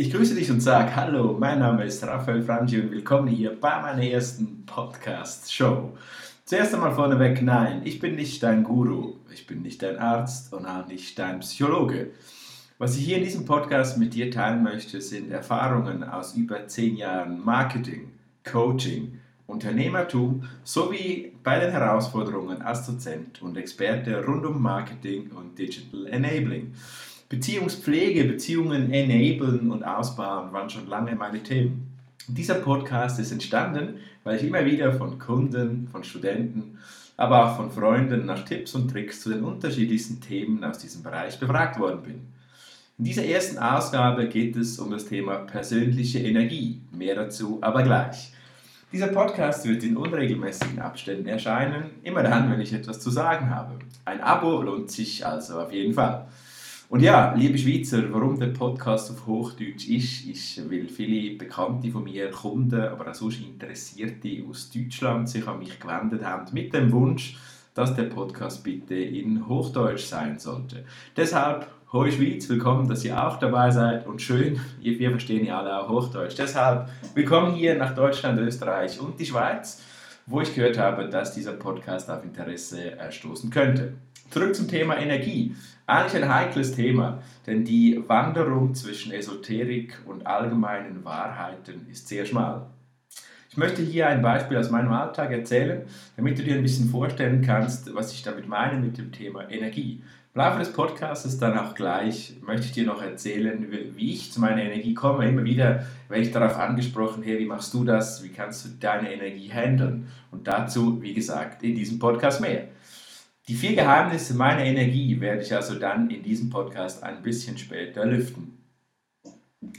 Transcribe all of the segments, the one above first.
Ich grüße dich und sage Hallo, mein Name ist Raphael Frangi und willkommen hier bei meiner ersten Podcast-Show. Zuerst einmal vorneweg, nein, ich bin nicht dein Guru, ich bin nicht dein Arzt und auch nicht dein Psychologe. Was ich hier in diesem Podcast mit dir teilen möchte, sind Erfahrungen aus über zehn Jahren Marketing, Coaching, Unternehmertum sowie bei den Herausforderungen als Dozent und Experte rund um Marketing und Digital Enabling. Beziehungspflege, Beziehungen enablen und ausbauen waren schon lange meine Themen. Dieser Podcast ist entstanden, weil ich immer wieder von Kunden, von Studenten, aber auch von Freunden nach Tipps und Tricks zu den unterschiedlichsten Themen aus diesem Bereich befragt worden bin. In dieser ersten Ausgabe geht es um das Thema persönliche Energie. Mehr dazu aber gleich. Dieser Podcast wird in unregelmäßigen Abständen erscheinen, immer dann, wenn ich etwas zu sagen habe. Ein Abo lohnt sich also auf jeden Fall. Und ja, liebe Schweizer, warum der Podcast auf Hochdeutsch ist, ist, weil viele Bekannte von mir, Kunden, aber auch sonst Interessierte aus Deutschland sich an mich gewendet haben mit dem Wunsch, dass der Podcast bitte in Hochdeutsch sein sollte. Deshalb, Hoi Schweiz, willkommen, dass ihr auch dabei seid und schön, wir verstehen ja alle auch Hochdeutsch. Deshalb, willkommen hier nach Deutschland, Österreich und die Schweiz, wo ich gehört habe, dass dieser Podcast auf Interesse stoßen könnte. Zurück zum Thema Energie. Eigentlich ein heikles Thema, denn die Wanderung zwischen Esoterik und allgemeinen Wahrheiten ist sehr schmal. Ich möchte hier ein Beispiel aus meinem Alltag erzählen, damit du dir ein bisschen vorstellen kannst, was ich damit meine mit dem Thema Energie. Im Laufe des Podcasts dann auch gleich möchte ich dir noch erzählen, wie ich zu meiner Energie komme. Immer wieder werde ich darauf angesprochen, hey, wie machst du das? Wie kannst du deine Energie handeln? Und dazu, wie gesagt, in diesem Podcast mehr. Die vier Geheimnisse meiner Energie werde ich also dann in diesem Podcast ein bisschen später lüften.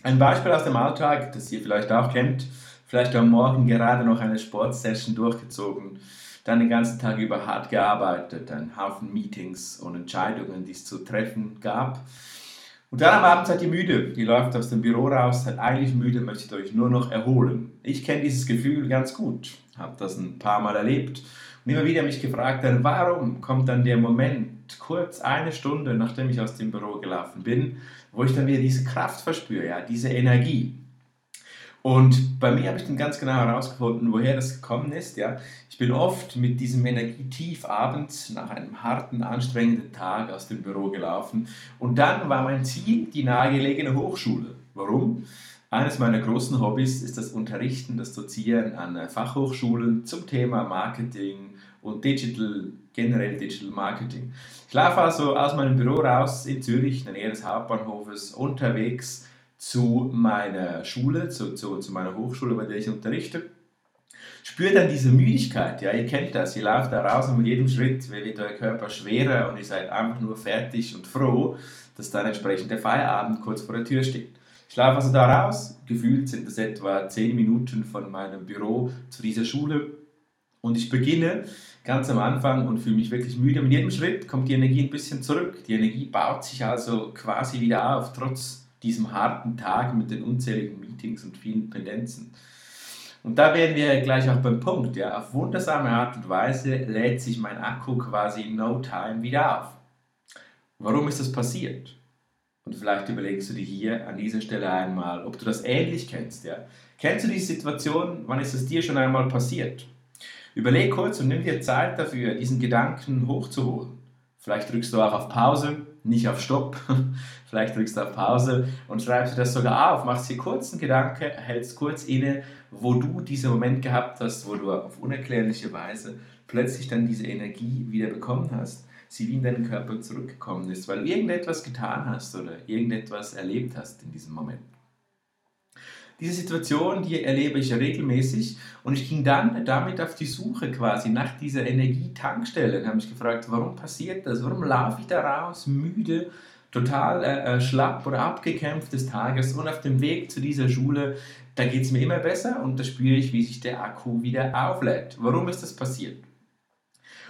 Ein Beispiel aus dem Alltag, das ihr vielleicht auch kennt, vielleicht am Morgen gerade noch eine Sportsession durchgezogen, dann den ganzen Tag über hart gearbeitet, einen Haufen Meetings und Entscheidungen, die es zu treffen gab. Und dann am Abend seid ihr müde, ihr läuft aus dem Büro raus, seid eigentlich müde, möchtet euch nur noch erholen. Ich kenne dieses Gefühl ganz gut, habe das ein paar Mal erlebt und immer wieder mich gefragt, warum kommt dann der Moment, kurz eine Stunde nachdem ich aus dem Büro gelaufen bin, wo ich dann wieder diese Kraft verspüre, ja, diese Energie. Und bei mir habe ich dann ganz genau herausgefunden, woher das gekommen ist. Ja. Ich bin oft mit diesem Energietief abends nach einem harten, anstrengenden Tag aus dem Büro gelaufen. Und dann war mein Ziel die nahegelegene Hochschule. Warum? Eines meiner großen Hobbys ist das Unterrichten, das Dozieren an Fachhochschulen zum Thema Marketing, und Digital, generell Digital Marketing. Ich laufe also aus meinem Büro raus in Zürich, in der Nähe des Hauptbahnhofes, unterwegs zu meiner Schule, zu, zu, zu meiner Hochschule, bei der ich unterrichte. Spürt dann diese Müdigkeit, ja, ihr kennt das, ihr lauft da raus und mit jedem Schritt wird euer Körper schwerer und ihr seid einfach nur fertig und froh, dass dann entsprechend der Feierabend kurz vor der Tür steht. Ich laufe also da raus, gefühlt sind das etwa 10 Minuten von meinem Büro zu dieser Schule und ich beginne ganz am Anfang und fühle mich wirklich müde. Mit jedem Schritt kommt die Energie ein bisschen zurück. Die Energie baut sich also quasi wieder auf, trotz diesem harten Tag mit den unzähligen Meetings und vielen Pendenzen. Und da wären wir gleich auch beim Punkt. Ja. Auf wundersame Art und Weise lädt sich mein Akku quasi in no time wieder auf. Warum ist das passiert? Und vielleicht überlegst du dir hier an dieser Stelle einmal, ob du das ähnlich kennst. Ja? Kennst du diese Situation? Wann ist es dir schon einmal passiert? Überleg kurz und nimm dir Zeit dafür, diesen Gedanken hochzuholen. Vielleicht drückst du auch auf Pause, nicht auf Stopp. Vielleicht drückst du auf Pause und schreibst dir das sogar auf. Machst dir kurz einen Gedanke, hältst kurz inne, wo du diesen Moment gehabt hast, wo du auf unerklärliche Weise plötzlich dann diese Energie wieder bekommen hast. sie wie in deinen Körper zurückgekommen ist, weil du irgendetwas getan hast oder irgendetwas erlebt hast in diesem Moment. Diese Situation, die erlebe ich regelmäßig und ich ging dann damit auf die Suche quasi nach dieser Energietankstelle und habe mich gefragt, warum passiert das? Warum laufe ich da raus, müde, total äh, äh, schlapp oder abgekämpft des Tages und auf dem Weg zu dieser Schule, da geht es mir immer besser und da spüre ich, wie sich der Akku wieder auflädt. Warum ist das passiert?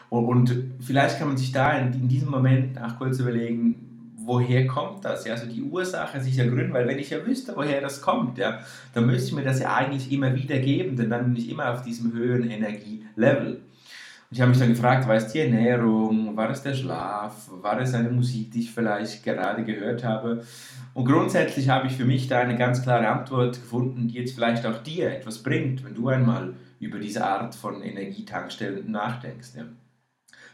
Und, und vielleicht kann man sich da in, in diesem Moment auch kurz überlegen, woher kommt das? Ja, also die Ursache sich ergründen, weil wenn ich ja wüsste, woher das kommt, ja, dann müsste ich mir das ja eigentlich immer wieder geben, denn dann bin ich immer auf diesem höheren Energielevel. Und ich habe mich dann gefragt, war es die Ernährung, war es der Schlaf, war es eine Musik, die ich vielleicht gerade gehört habe? Und grundsätzlich habe ich für mich da eine ganz klare Antwort gefunden, die jetzt vielleicht auch dir etwas bringt, wenn du einmal über diese Art von Energietankstellen nachdenkst. Ja.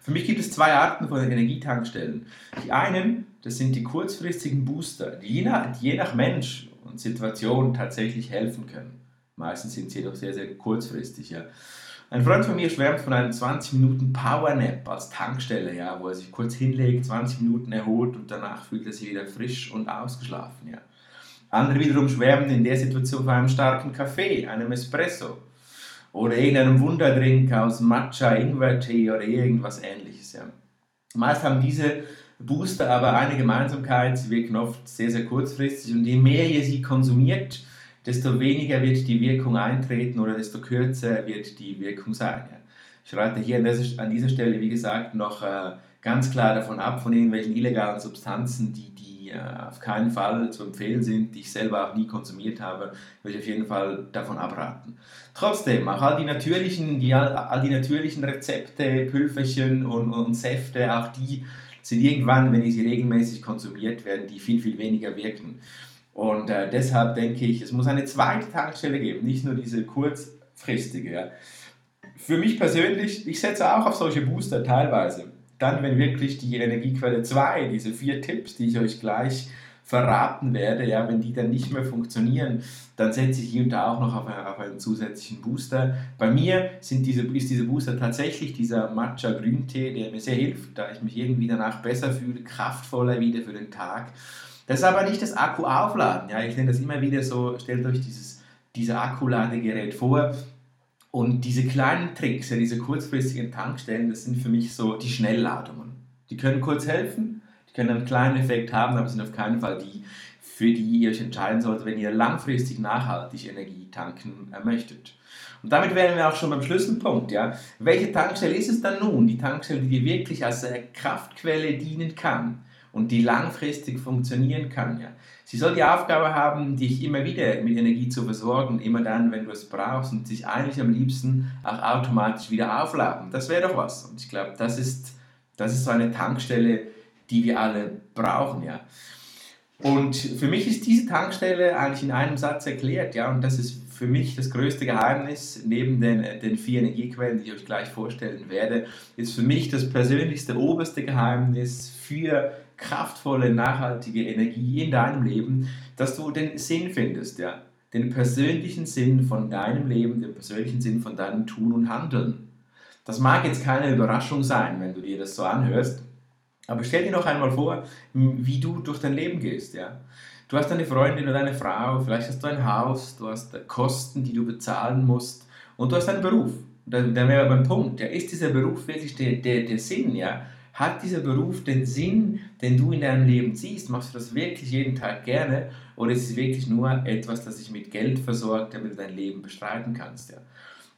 Für mich gibt es zwei Arten von Energietankstellen. Die einen, das sind die kurzfristigen Booster, die je nach, je nach Mensch und Situation tatsächlich helfen können. Meistens sind sie jedoch sehr, sehr kurzfristig. Ja. Ein Freund von mir schwärmt von einem 20 Minuten Power Nap als Tankstelle, ja, wo er sich kurz hinlegt, 20 Minuten erholt und danach fühlt er sich wieder frisch und ausgeschlafen. Ja. Andere wiederum schwärmen in der Situation von einem starken Kaffee, einem Espresso oder irgendeinem Wunderdrink aus Matcha, Ingwertee oder irgendwas ähnliches. Ja. Meist haben diese Booster aber eine Gemeinsamkeit, sie wirken oft sehr, sehr kurzfristig und je mehr ihr sie konsumiert, desto weniger wird die Wirkung eintreten oder desto kürzer wird die Wirkung sein. Ich rate hier an dieser Stelle, wie gesagt, noch äh, ganz klar davon ab, von irgendwelchen illegalen Substanzen, die, die äh, auf keinen Fall zu empfehlen sind, die ich selber auch nie konsumiert habe, würde ich auf jeden Fall davon abraten. Trotzdem, auch all die natürlichen, die, all die natürlichen Rezepte, Pülferchen und, und Säfte, auch die sind irgendwann, wenn sie regelmäßig konsumiert, werden die viel, viel weniger wirken. Und äh, deshalb denke ich, es muss eine zweite Tankstelle geben, nicht nur diese kurzfristige. Ja. Für mich persönlich, ich setze auch auf solche Booster teilweise. Dann, wenn wirklich die Energiequelle 2, diese vier Tipps, die ich euch gleich verraten werde, ja, wenn die dann nicht mehr funktionieren, dann setze ich hier und da auch noch auf, auf einen zusätzlichen Booster. Bei mir sind diese, ist dieser Booster tatsächlich dieser Matcha Grüntee, der mir sehr hilft, da ich mich irgendwie danach besser fühle, kraftvoller wieder für den Tag. Das ist aber nicht das Akku aufladen. Ja? Ich nenne das immer wieder so, stellt euch dieses, dieses Akkuladegerät vor. Und diese kleinen Tricks, ja, diese kurzfristigen Tankstellen, das sind für mich so die Schnellladungen. Die können kurz helfen, die können einen kleinen Effekt haben, aber sind auf keinen Fall die, für die ihr euch entscheiden solltet, wenn ihr langfristig nachhaltig Energie tanken äh, möchtet. Und damit wären wir auch schon beim Schlüsselpunkt. Ja? Welche Tankstelle ist es dann nun? Die Tankstelle, die dir wirklich als äh, Kraftquelle dienen kann und die langfristig funktionieren kann. Ja. Sie soll die Aufgabe haben, dich immer wieder mit Energie zu versorgen, immer dann, wenn du es brauchst und sich eigentlich am liebsten auch automatisch wieder aufladen. Das wäre doch was. Und ich glaube, das ist, das ist so eine Tankstelle, die wir alle brauchen. Ja. Und für mich ist diese Tankstelle eigentlich in einem Satz erklärt, ja, und das ist für mich das größte Geheimnis, neben den, den vier Energiequellen, die ich euch gleich vorstellen werde, ist für mich das persönlichste, oberste Geheimnis für kraftvolle, nachhaltige Energie in deinem Leben, dass du den Sinn findest, ja. Den persönlichen Sinn von deinem Leben, den persönlichen Sinn von deinem Tun und Handeln. Das mag jetzt keine Überraschung sein, wenn du dir das so anhörst, aber stell dir noch einmal vor, wie du durch dein Leben gehst, ja. Du hast eine Freundin oder eine Frau, vielleicht hast du ein Haus, du hast Kosten, die du bezahlen musst und du hast einen Beruf. Dann, dann wäre beim Punkt, ja, ist dieser Beruf wirklich der, der, der Sinn, ja? Hat dieser Beruf den Sinn, den du in deinem Leben siehst? Machst du das wirklich jeden Tag gerne? Oder ist es wirklich nur etwas, das sich mit Geld versorgt, damit du dein Leben bestreiten kannst? Ja?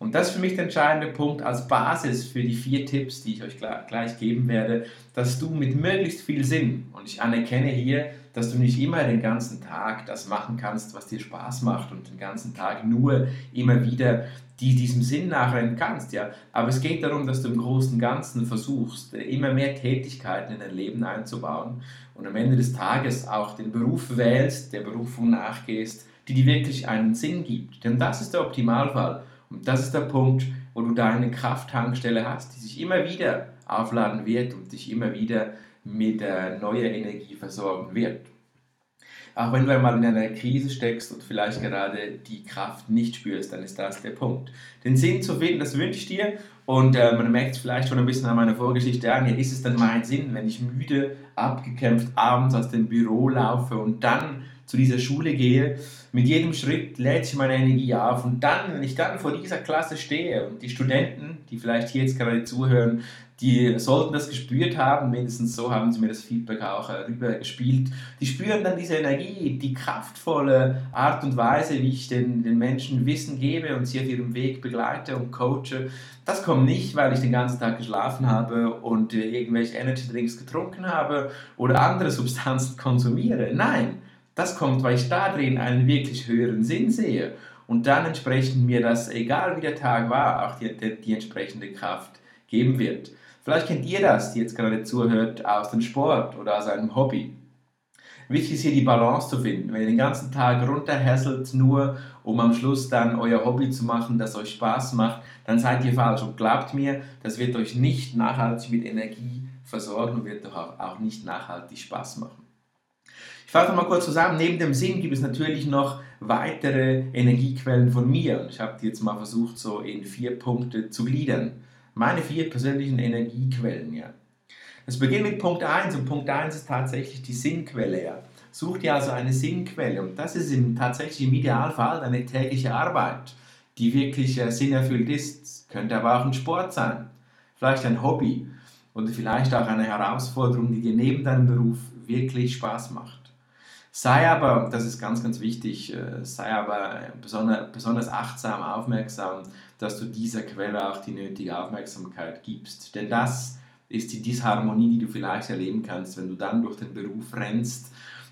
Und das ist für mich der entscheidende Punkt als Basis für die vier Tipps, die ich euch gleich geben werde, dass du mit möglichst viel Sinn, und ich anerkenne hier, dass du nicht immer den ganzen Tag das machen kannst, was dir Spaß macht und den ganzen Tag nur immer wieder die diesem Sinn nachrennen kannst, ja. Aber es geht darum, dass du im Großen und Ganzen versuchst, immer mehr Tätigkeiten in dein Leben einzubauen und am Ende des Tages auch den Beruf wählst, der Berufung nachgehst, die dir wirklich einen Sinn gibt. Denn das ist der Optimalfall und das ist der Punkt, wo du deine Krafttankstelle hast, die sich immer wieder aufladen wird und dich immer wieder mit äh, neuer Energie versorgen wird. Auch wenn du einmal in einer Krise steckst und vielleicht gerade die Kraft nicht spürst, dann ist das der Punkt. Den Sinn zu finden, das wünsche ich dir. Und äh, man merkt es vielleicht schon ein bisschen an meiner Vorgeschichte an. Ja, ist es dann mein Sinn, wenn ich müde, abgekämpft abends aus dem Büro laufe und dann zu dieser Schule gehe, mit jedem Schritt lädt sich meine Energie auf und dann, wenn ich dann vor dieser Klasse stehe und die Studenten, die vielleicht hier jetzt gerade zuhören, die sollten das gespürt haben, mindestens so haben sie mir das Feedback auch äh, rüber gespielt. Die spüren dann diese Energie, die kraftvolle Art und Weise, wie ich den, den Menschen Wissen gebe und sie auf ihrem Weg begleite und coache. Das kommt nicht, weil ich den ganzen Tag geschlafen habe und äh, irgendwelche Energy Drinks getrunken habe oder andere Substanzen konsumiere. Nein, das kommt, weil ich da drin einen wirklich höheren Sinn sehe und dann entsprechend mir das, egal wie der Tag war, auch die, die, die entsprechende Kraft geben wird. Vielleicht kennt ihr das, die jetzt gerade zuhört, aus dem Sport oder aus einem Hobby. Wichtig ist hier die Balance zu finden. Wenn ihr den ganzen Tag runterhässelt, nur um am Schluss dann euer Hobby zu machen, das euch Spaß macht, dann seid ihr falsch. Und glaubt mir, das wird euch nicht nachhaltig mit Energie versorgen und wird euch auch nicht nachhaltig Spaß machen. Ich fasse mal kurz zusammen. Neben dem Sinn gibt es natürlich noch weitere Energiequellen von mir. Ich habe die jetzt mal versucht, so in vier Punkte zu gliedern. Meine vier persönlichen Energiequellen, ja. Das beginnt mit Punkt 1 und Punkt 1 ist tatsächlich die Sinnquelle, ja. Such dir also eine Sinnquelle und das ist im, tatsächlich im Idealfall deine tägliche Arbeit, die wirklich äh, sinnerfüllt ist. Könnte aber auch ein Sport sein, vielleicht ein Hobby oder vielleicht auch eine Herausforderung, die dir neben deinem Beruf wirklich Spaß macht. Sei aber, das ist ganz, ganz wichtig, äh, sei aber besonders, besonders achtsam, aufmerksam, dass du dieser Quelle auch die nötige Aufmerksamkeit gibst. Denn das ist die Disharmonie, die du vielleicht erleben kannst, wenn du dann durch den Beruf rennst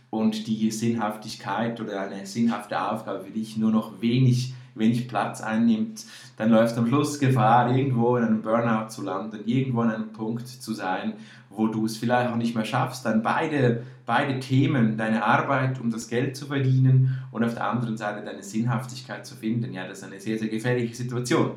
und die Sinnhaftigkeit oder eine sinnhafte Aufgabe für dich nur noch wenig, wenig Platz einnimmt, dann läuft am Schluss Gefahr, irgendwo in einem Burnout zu landen, irgendwo an einem Punkt zu sein, wo du es vielleicht auch nicht mehr schaffst, dann beide, beide Themen, deine Arbeit, um das Geld zu verdienen und auf der anderen Seite deine Sinnhaftigkeit zu finden, ja, das ist eine sehr, sehr gefährliche Situation.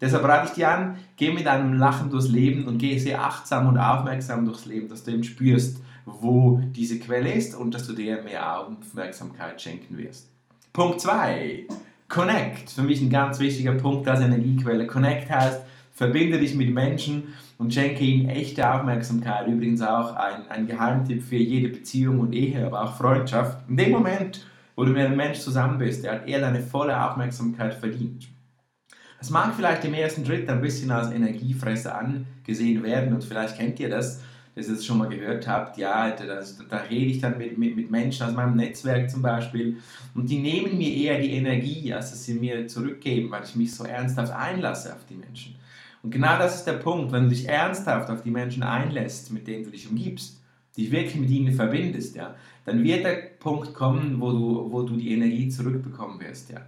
Deshalb rate ich dir an, geh mit einem Lachen durchs Leben und geh sehr achtsam und aufmerksam durchs Leben, dass du eben spürst, wo diese Quelle ist und dass du dir mehr Aufmerksamkeit schenken wirst. Punkt 2. Connect. Für mich ein ganz wichtiger Punkt als Energiequelle. Connect heißt, verbinde dich mit Menschen und schenke ihnen echte Aufmerksamkeit. Übrigens auch ein, ein Geheimtipp für jede Beziehung und Ehe, aber auch Freundschaft. In dem Moment, wo du mit einem Menschen zusammen bist, der hat eher deine volle Aufmerksamkeit verdient. Das mag vielleicht im ersten Schritt ein bisschen als Energiefresser angesehen werden und vielleicht kennt ihr das, ihr es schon mal gehört habt, ja, das, da rede ich dann mit, mit, mit Menschen aus meinem Netzwerk zum Beispiel und die nehmen mir eher die Energie, als dass sie mir zurückgeben, weil ich mich so ernsthaft einlasse auf die Menschen. Und genau das ist der Punkt, wenn du dich ernsthaft auf die Menschen einlässt, mit denen du dich umgibst, dich wirklich mit ihnen verbindest, ja, dann wird der Punkt kommen, wo du, wo du die Energie zurückbekommen wirst. Ja.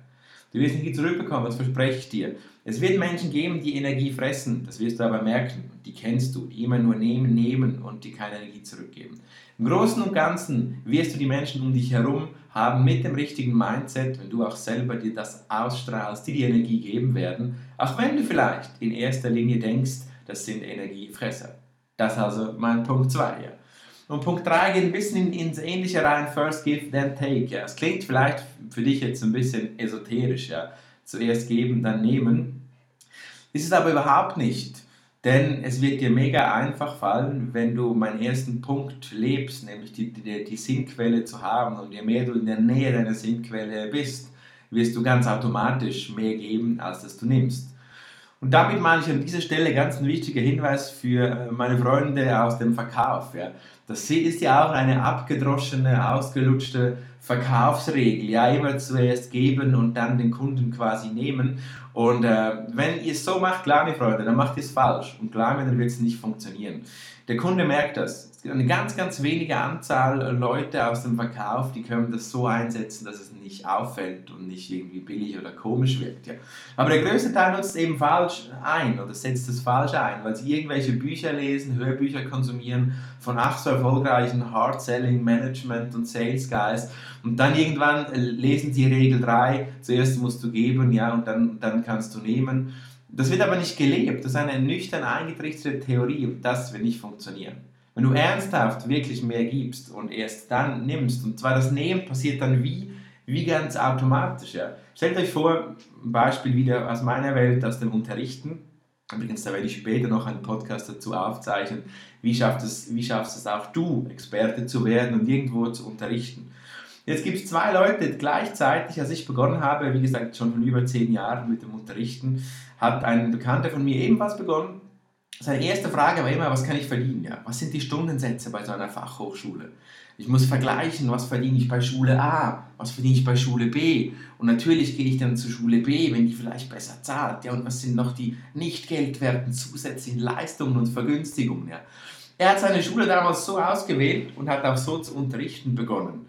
Du wirst Energie zurückbekommen, das verspreche ich dir. Es wird Menschen geben, die Energie fressen, das wirst du aber merken. Die kennst du, die immer nur nehmen, nehmen und die keine Energie zurückgeben. Im Großen und Ganzen wirst du die Menschen um dich herum haben mit dem richtigen Mindset, wenn du auch selber dir das ausstrahlst, die die Energie geben werden, auch wenn du vielleicht in erster Linie denkst, das sind Energiefresser. Das ist also mein Punkt 2. Ja. Und Punkt 3 geht ein bisschen ins Ähnliche rein, First Give, then Take. Ja. Es klingt vielleicht für dich jetzt ein bisschen esoterisch, ja. zuerst geben, dann nehmen. Ist es aber überhaupt nicht. Denn es wird dir mega einfach fallen, wenn du meinen ersten Punkt lebst, nämlich die, die, die Sinnquelle zu haben. Und je mehr du in der Nähe deiner Sinnquelle bist, wirst du ganz automatisch mehr geben, als dass du nimmst. Und damit meine ich an dieser Stelle ganz ein wichtiger Hinweis für äh, meine Freunde aus dem Verkauf. Ja. Das ist ja auch eine abgedroschene, ausgelutschte Verkaufsregel. Ja, immer zuerst geben und dann den Kunden quasi nehmen. Und äh, wenn ihr es so macht, klar, meine Freunde, dann macht ihr es falsch. Und klar, dann wird es nicht funktionieren. Der Kunde merkt das. Eine ganz, ganz wenige Anzahl Leute aus dem Verkauf, die können das so einsetzen, dass es nicht auffällt und nicht irgendwie billig oder komisch wirkt. Ja. Aber der größte Teil nutzt eben falsch ein oder setzt es falsch ein, weil sie irgendwelche Bücher lesen, Hörbücher konsumieren von ach so erfolgreichen Hard-Selling Management und Sales Guys und dann irgendwann lesen sie Regel 3, zuerst musst du geben, ja, und dann, dann kannst du nehmen. Das wird aber nicht gelebt. Das ist eine nüchtern eingetrichterte Theorie und das wird nicht funktionieren. Wenn du ernsthaft wirklich mehr gibst und erst dann nimmst, und zwar das Nehmen passiert dann wie, wie ganz automatisch. Ja. Stellt euch vor, ein Beispiel wieder aus meiner Welt, aus dem Unterrichten. Übrigens, da werde ich später noch einen Podcast dazu aufzeichnen. Wie schaffst es, wie schaffst es auch du, Experte zu werden und irgendwo zu unterrichten? Jetzt gibt es zwei Leute gleichzeitig, als ich begonnen habe, wie gesagt, schon von über zehn Jahren mit dem Unterrichten, hat ein Bekannter von mir ebenfalls begonnen. Seine erste Frage war immer, was kann ich verdienen? Ja? Was sind die Stundensätze bei so einer Fachhochschule? Ich muss vergleichen, was verdiene ich bei Schule A, was verdiene ich bei Schule B. Und natürlich gehe ich dann zu Schule B, wenn die vielleicht besser zahlt. Ja, und was sind noch die nicht geldwerten zusätzlichen Leistungen und Vergünstigungen? Ja? Er hat seine Schule damals so ausgewählt und hat auch so zu unterrichten begonnen.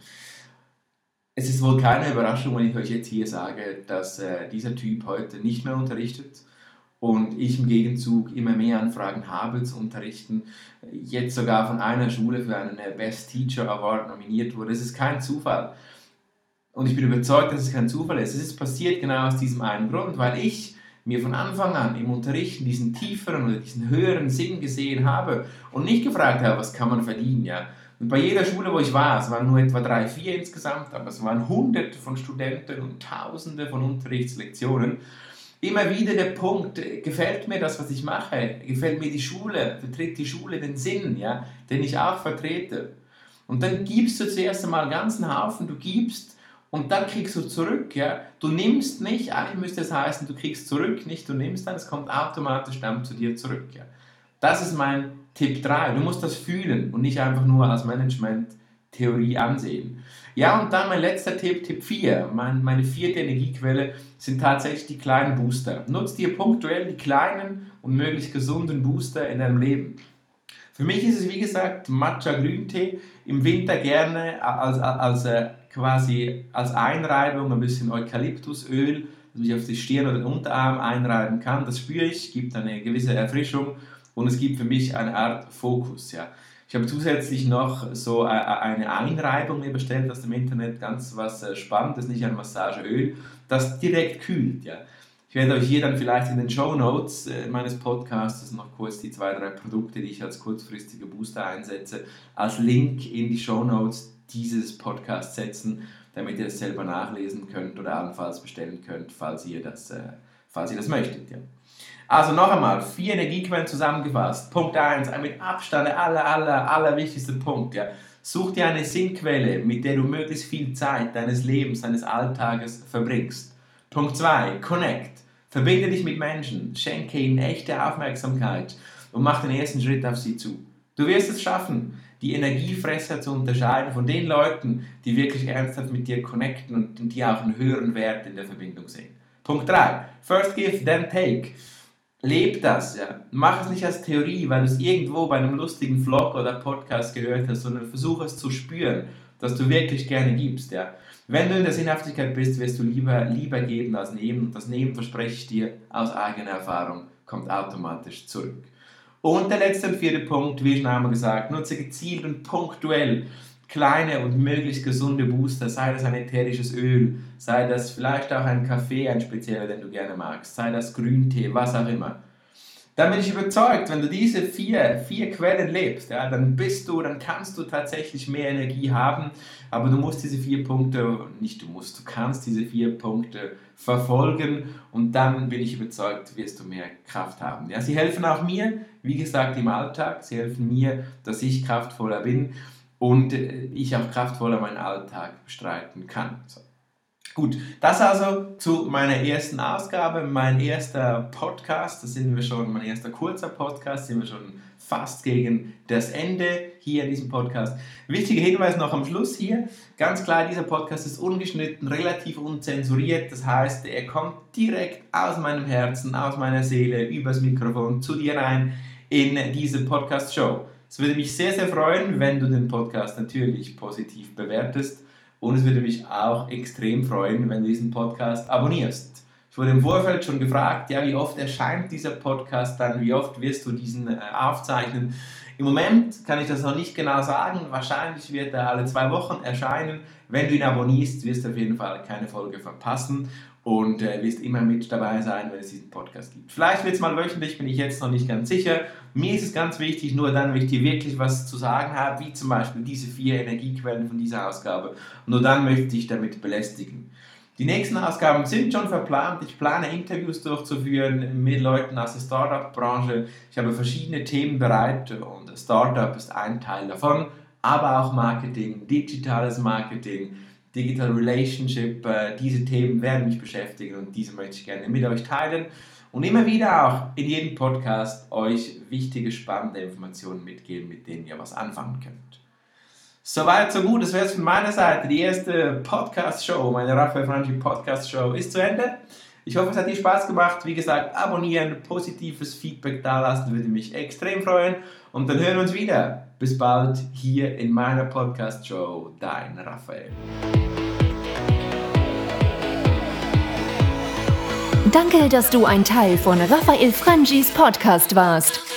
Es ist wohl keine Überraschung, wenn ich euch jetzt hier sage, dass äh, dieser Typ heute nicht mehr unterrichtet und ich im Gegenzug immer mehr Anfragen habe zu unterrichten. Jetzt sogar von einer Schule für einen äh, Best Teacher Award nominiert wurde. Es ist kein Zufall. Und ich bin überzeugt, dass es kein Zufall ist. Es ist passiert genau aus diesem einen Grund, weil ich mir von Anfang an im Unterrichten diesen tieferen oder diesen höheren Sinn gesehen habe und nicht gefragt habe, was kann man verdienen, ja, und bei jeder Schule, wo ich war, es waren nur etwa drei, vier insgesamt, aber es waren hunderte von Studenten und tausende von Unterrichtslektionen. Immer wieder der Punkt, gefällt mir das, was ich mache? Gefällt mir die Schule? Vertritt die Schule den Sinn, ja, den ich auch vertrete? Und dann gibst du zuerst einmal einen ganzen Haufen, du gibst und dann kriegst du zurück. Ja? Du nimmst nicht, eigentlich müsste es heißen, du kriegst zurück, nicht du nimmst dann, es kommt automatisch dann zu dir zurück. Ja? Das ist mein Tipp 3. Du musst das fühlen und nicht einfach nur als Management-Theorie ansehen. Ja, und dann mein letzter Tipp, Tipp 4. Mein, meine vierte Energiequelle sind tatsächlich die kleinen Booster. Nutz dir punktuell die kleinen und möglichst gesunden Booster in deinem Leben. Für mich ist es wie gesagt Matcha Grüntee. Im Winter gerne als, als, als äh, quasi als Einreibung ein bisschen Eukalyptusöl, das ich auf die Stirn oder den Unterarm einreiben kann. Das spüre ich, gibt eine gewisse Erfrischung und es gibt für mich eine Art Fokus. Ja. Ich habe zusätzlich noch so eine Einreibung mir bestellt aus dem Internet, ganz was äh, Spannendes, nicht ein Massageöl, das direkt kühlt. Ja. Ich werde euch hier dann vielleicht in den Show Notes äh, meines Podcasts noch kurz die zwei, drei Produkte, die ich als kurzfristige Booster einsetze, als Link in die Show Notes dieses Podcasts setzen, damit ihr es selber nachlesen könnt oder allenfalls bestellen könnt, falls ihr das, äh, falls ihr das möchtet. Ja. Also noch einmal, vier Energiequellen zusammengefasst. Punkt 1, ein mit Abstand der aller, aller, aller wichtigste Punkt. Ja. Such dir eine Sinnquelle, mit der du möglichst viel Zeit deines Lebens, deines Alltages verbringst. Punkt 2, Connect. Verbinde dich mit Menschen, schenke ihnen echte Aufmerksamkeit und mach den ersten Schritt auf sie zu. Du wirst es schaffen, die Energiefresser zu unterscheiden von den Leuten, die wirklich ernsthaft mit dir connecten und die auch einen höheren Wert in der Verbindung sehen. Punkt 3. First give, then take. Leb das, ja. Mach es nicht als Theorie, weil du es irgendwo bei einem lustigen Vlog oder Podcast gehört hast, sondern versuch es zu spüren, dass du wirklich gerne gibst, ja. Wenn du in der Sinnhaftigkeit bist, wirst du lieber, lieber geben als nehmen. Und das Nehmen, verspreche ich dir aus eigener Erfahrung, kommt automatisch zurück. Und der letzte und vierte Punkt, wie schon einmal gesagt, nutze gezielt und punktuell kleine und möglichst gesunde Booster, sei das ein ätherisches Öl, sei das vielleicht auch ein Kaffee, ein spezieller, den du gerne magst, sei das Grüntee, was auch immer. Dann bin ich überzeugt, wenn du diese vier, vier Quellen lebst, ja, dann bist du, dann kannst du tatsächlich mehr Energie haben, aber du musst diese vier Punkte, nicht du musst, du kannst diese vier Punkte verfolgen und dann bin ich überzeugt, wirst du mehr Kraft haben. Ja, sie helfen auch mir, wie gesagt, im Alltag, sie helfen mir, dass ich kraftvoller bin und äh, ich auch kraftvoller meinen Alltag bestreiten kann. So. Gut, das also zu meiner ersten Ausgabe, mein erster Podcast, da sind wir schon, mein erster kurzer Podcast, sind wir schon fast gegen das Ende hier in diesem Podcast. Wichtiger Hinweis noch am Schluss hier, ganz klar, dieser Podcast ist ungeschnitten, relativ unzensuriert, das heißt, er kommt direkt aus meinem Herzen, aus meiner Seele, übers Mikrofon zu dir rein in diese Podcast-Show. Es würde mich sehr, sehr freuen, wenn du den Podcast natürlich positiv bewertest. Und es würde mich auch extrem freuen, wenn du diesen Podcast abonnierst. Ich wurde im Vorfeld schon gefragt, ja, wie oft erscheint dieser Podcast dann, wie oft wirst du diesen äh, aufzeichnen. Im Moment kann ich das noch nicht genau sagen. Wahrscheinlich wird er alle zwei Wochen erscheinen. Wenn du ihn abonnierst, wirst du auf jeden Fall keine Folge verpassen. Und äh, wirst immer mit dabei sein, wenn es diesen Podcast gibt. Vielleicht wird es mal wöchentlich, bin ich jetzt noch nicht ganz sicher. Mir ist es ganz wichtig, nur dann, wenn ich dir wirklich was zu sagen habe, wie zum Beispiel diese vier Energiequellen von dieser Ausgabe. Nur dann möchte ich dich damit belästigen. Die nächsten Ausgaben sind schon verplant. Ich plane Interviews durchzuführen mit Leuten aus der Startup-Branche. Ich habe verschiedene Themen bereit und Startup ist ein Teil davon, aber auch Marketing, digitales Marketing, Digital Relationship. Äh, diese Themen werden mich beschäftigen und diese möchte ich gerne mit euch teilen und immer wieder auch in jedem Podcast euch wichtige, spannende Informationen mitgeben, mit denen ihr was anfangen könnt. Soweit, so gut. Das wäre es von meiner Seite. Die erste Podcast-Show, meine Raphael Franchi Podcast-Show ist zu Ende. Ich hoffe, es hat dir Spaß gemacht. Wie gesagt, abonnieren, positives Feedback dalassen, würde mich extrem freuen. Und dann hören wir uns wieder. Bis bald hier in meiner Podcast-Show. Dein Raphael. Danke, dass du ein Teil von Raphael Frangis Podcast warst.